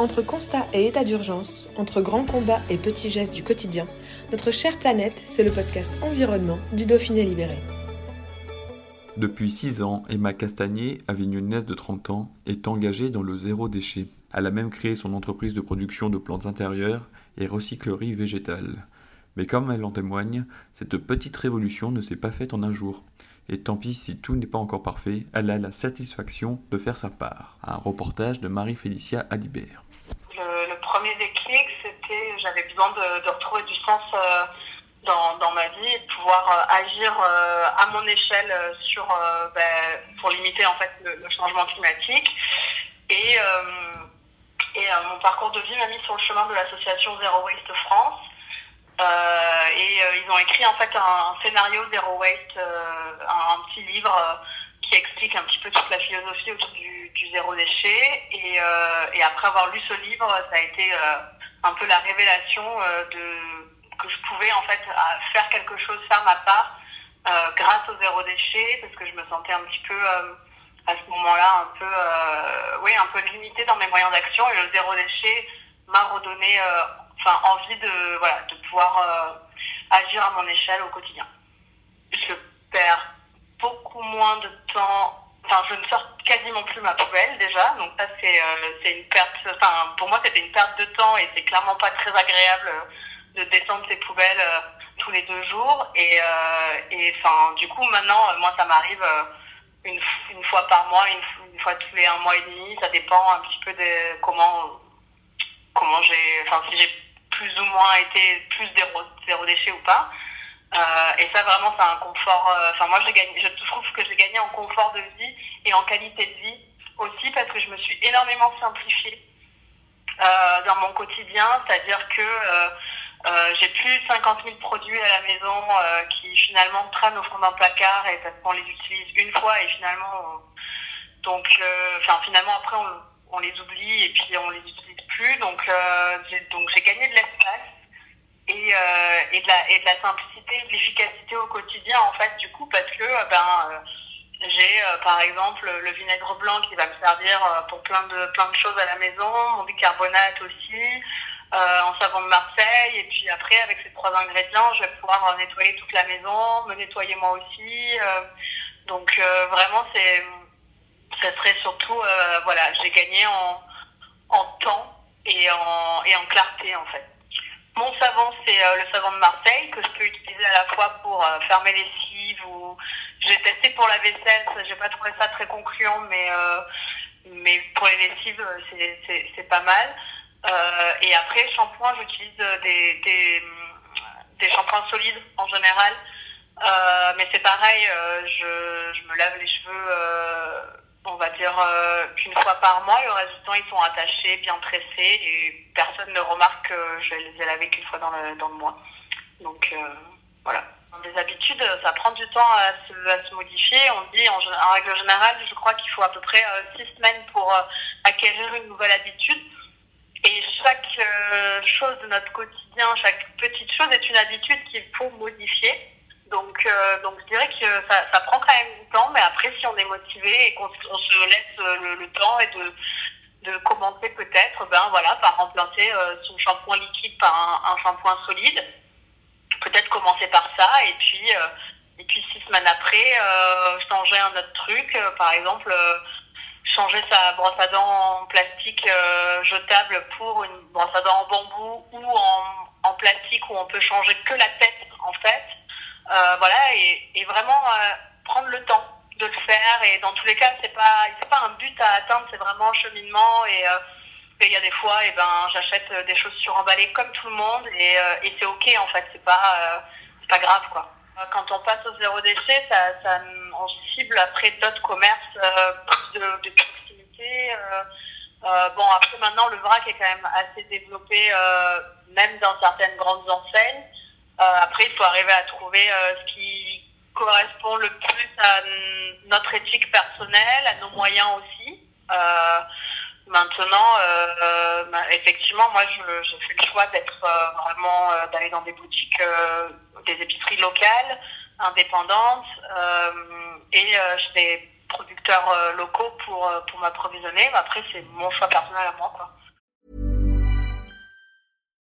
Entre constat et état d'urgence, entre grands combats et petits gestes du quotidien, notre chère planète, c'est le podcast Environnement du Dauphiné Libéré. Depuis 6 ans, Emma Castagnier, avignonnaise de 30 ans, est engagée dans le zéro déchet. Elle a même créé son entreprise de production de plantes intérieures et recyclerie végétale. Mais comme elle en témoigne, cette petite révolution ne s'est pas faite en un jour. Et tant pis si tout n'est pas encore parfait, elle a la satisfaction de faire sa part. Un reportage de Marie-Félicia Adibert. Le, le, premier déclic, c'était j'avais besoin de, retrouver du sens euh, dans, ma vie et de pouvoir euh, agir euh, à mon échelle sur, ben, pour limiter en fait le, changement climatique. Et, et mon parcours de vie m'a mis sur le chemin de l'association Zero Waste France. Et ils ont écrit en fait un, scénario Zero Waste, un, petit livre qui explique un petit peu toute la philosophie autour du, zéro déchet. Et, et, après avoir lu ce livre, ça a été un peu la révélation de que je pouvais en fait faire quelque chose, faire ma part grâce au zéro déchet, parce que je me sentais un petit peu à ce moment-là un peu, euh, oui, un peu limité dans mes moyens d'action. Et le zéro déchet m'a redonné euh, enfin envie de voilà de pouvoir euh, agir à mon échelle au quotidien. Je perds beaucoup moins de temps. Enfin, je ne sors quasiment plus ma poubelle déjà, donc ça c'est euh, une perte. Enfin, pour moi c'était une perte de temps et c'est clairement pas très agréable euh, de descendre ces poubelles euh, tous les deux jours. Et euh, et enfin du coup maintenant moi ça m'arrive une une fois par mois, une, une fois tous les un mois et demi. Ça dépend un petit peu de comment comment j'ai, enfin si j'ai plus ou moins été plus zéro, zéro déchet ou pas. Euh, et ça vraiment c'est un confort. Enfin moi j'ai gagné, je trouve que j'ai gagné en confort de vie et en qualité de vie aussi parce que je me suis énormément simplifiée euh, dans mon quotidien, c'est-à-dire que euh, euh, j'ai plus 50 000 produits à la maison euh, qui finalement traînent au fond d'un placard et parce qu'on les utilise une fois et finalement on... donc enfin finalement après on, on les oublie et puis on les utilise plus. Donc, euh, j'ai, donc j'ai gagné de l'espace et, euh, et, de la, et de la simplicité, de l'efficacité au quotidien, en fait, du coup, parce que euh, ben, j'ai par exemple le vinaigre blanc qui va me servir pour plein de, plein de choses à la maison, mon bicarbonate aussi. Euh, en savon de Marseille et puis après avec ces trois ingrédients je vais pouvoir nettoyer toute la maison me nettoyer moi aussi euh, donc euh, vraiment c'est ça serait surtout voilà j'ai gagné en en temps et en, et en clarté en fait. Mon savon, c'est euh, le savon de Marseille que je peux utiliser à la fois pour euh, faire mes lessives ou j'ai testé pour la vaisselle, j'ai pas trouvé ça très concluant, mais euh, mais pour les lessives, c'est c'est pas mal. Euh, et après, shampoing, j'utilise des, des des shampoings solides en général, euh, mais c'est pareil, je je me lave les cheveux on va dire euh, qu'une fois par mois, le reste du temps, ils sont attachés, bien tressés, et personne ne remarque que je les ai lavés qu'une fois dans le, dans le mois. Donc euh, voilà. Des habitudes, ça prend du temps à se, à se modifier. On dit en, en, règle générale, je crois qu'il faut à peu près euh, six semaines pour euh, acquérir une nouvelle habitude. Et chaque euh, chose de notre quotidien, chaque petite chose est une habitude qu'il faut modifier. Donc, euh, donc je dirais que ça, prend quand même du temps, mais après, si on est motivé et qu'on se laisse le, le, temps et de, de commencer peut-être, ben voilà, par remplacer euh, son shampoing liquide par un, shampoing solide. Peut-être commencer par ça et puis, euh, et puis six semaines après, euh, changer un autre truc, par exemple changer sa brosse à dents en plastique jetable pour une brosse à dents en bambou ou en, en plastique où on peut changer que la tête en fait euh, voilà, et, et vraiment euh, prendre le temps de le faire. Et dans tous les cas, c'est pas, c'est pas un but à atteindre, c'est vraiment un cheminement. Et euh, il y a des fois, et eh ben, j'achète des choses suremballées comme tout le monde, et, et c'est ok en fait, c'est pas, c'est pas grave quoi. Quand on passe au zéro déchet, ça, ça on cible après d'autres commerces de, de proximité. bon, après maintenant, le vrac est quand même assez développé, même dans certaines grandes enseignes. Après, il faut arriver à trouver ce qui correspond le plus à notre éthique personnelle, à nos moyens aussi. Maintenant, euh, bah, effectivement, moi, j'ai fait le choix d'être euh, vraiment euh, d'aller dans des boutiques, des épiceries locales, indépendantes, et chez des producteurs locaux pour pour m'approvisionner. Après, c'est mon choix personnel à moi, quoi.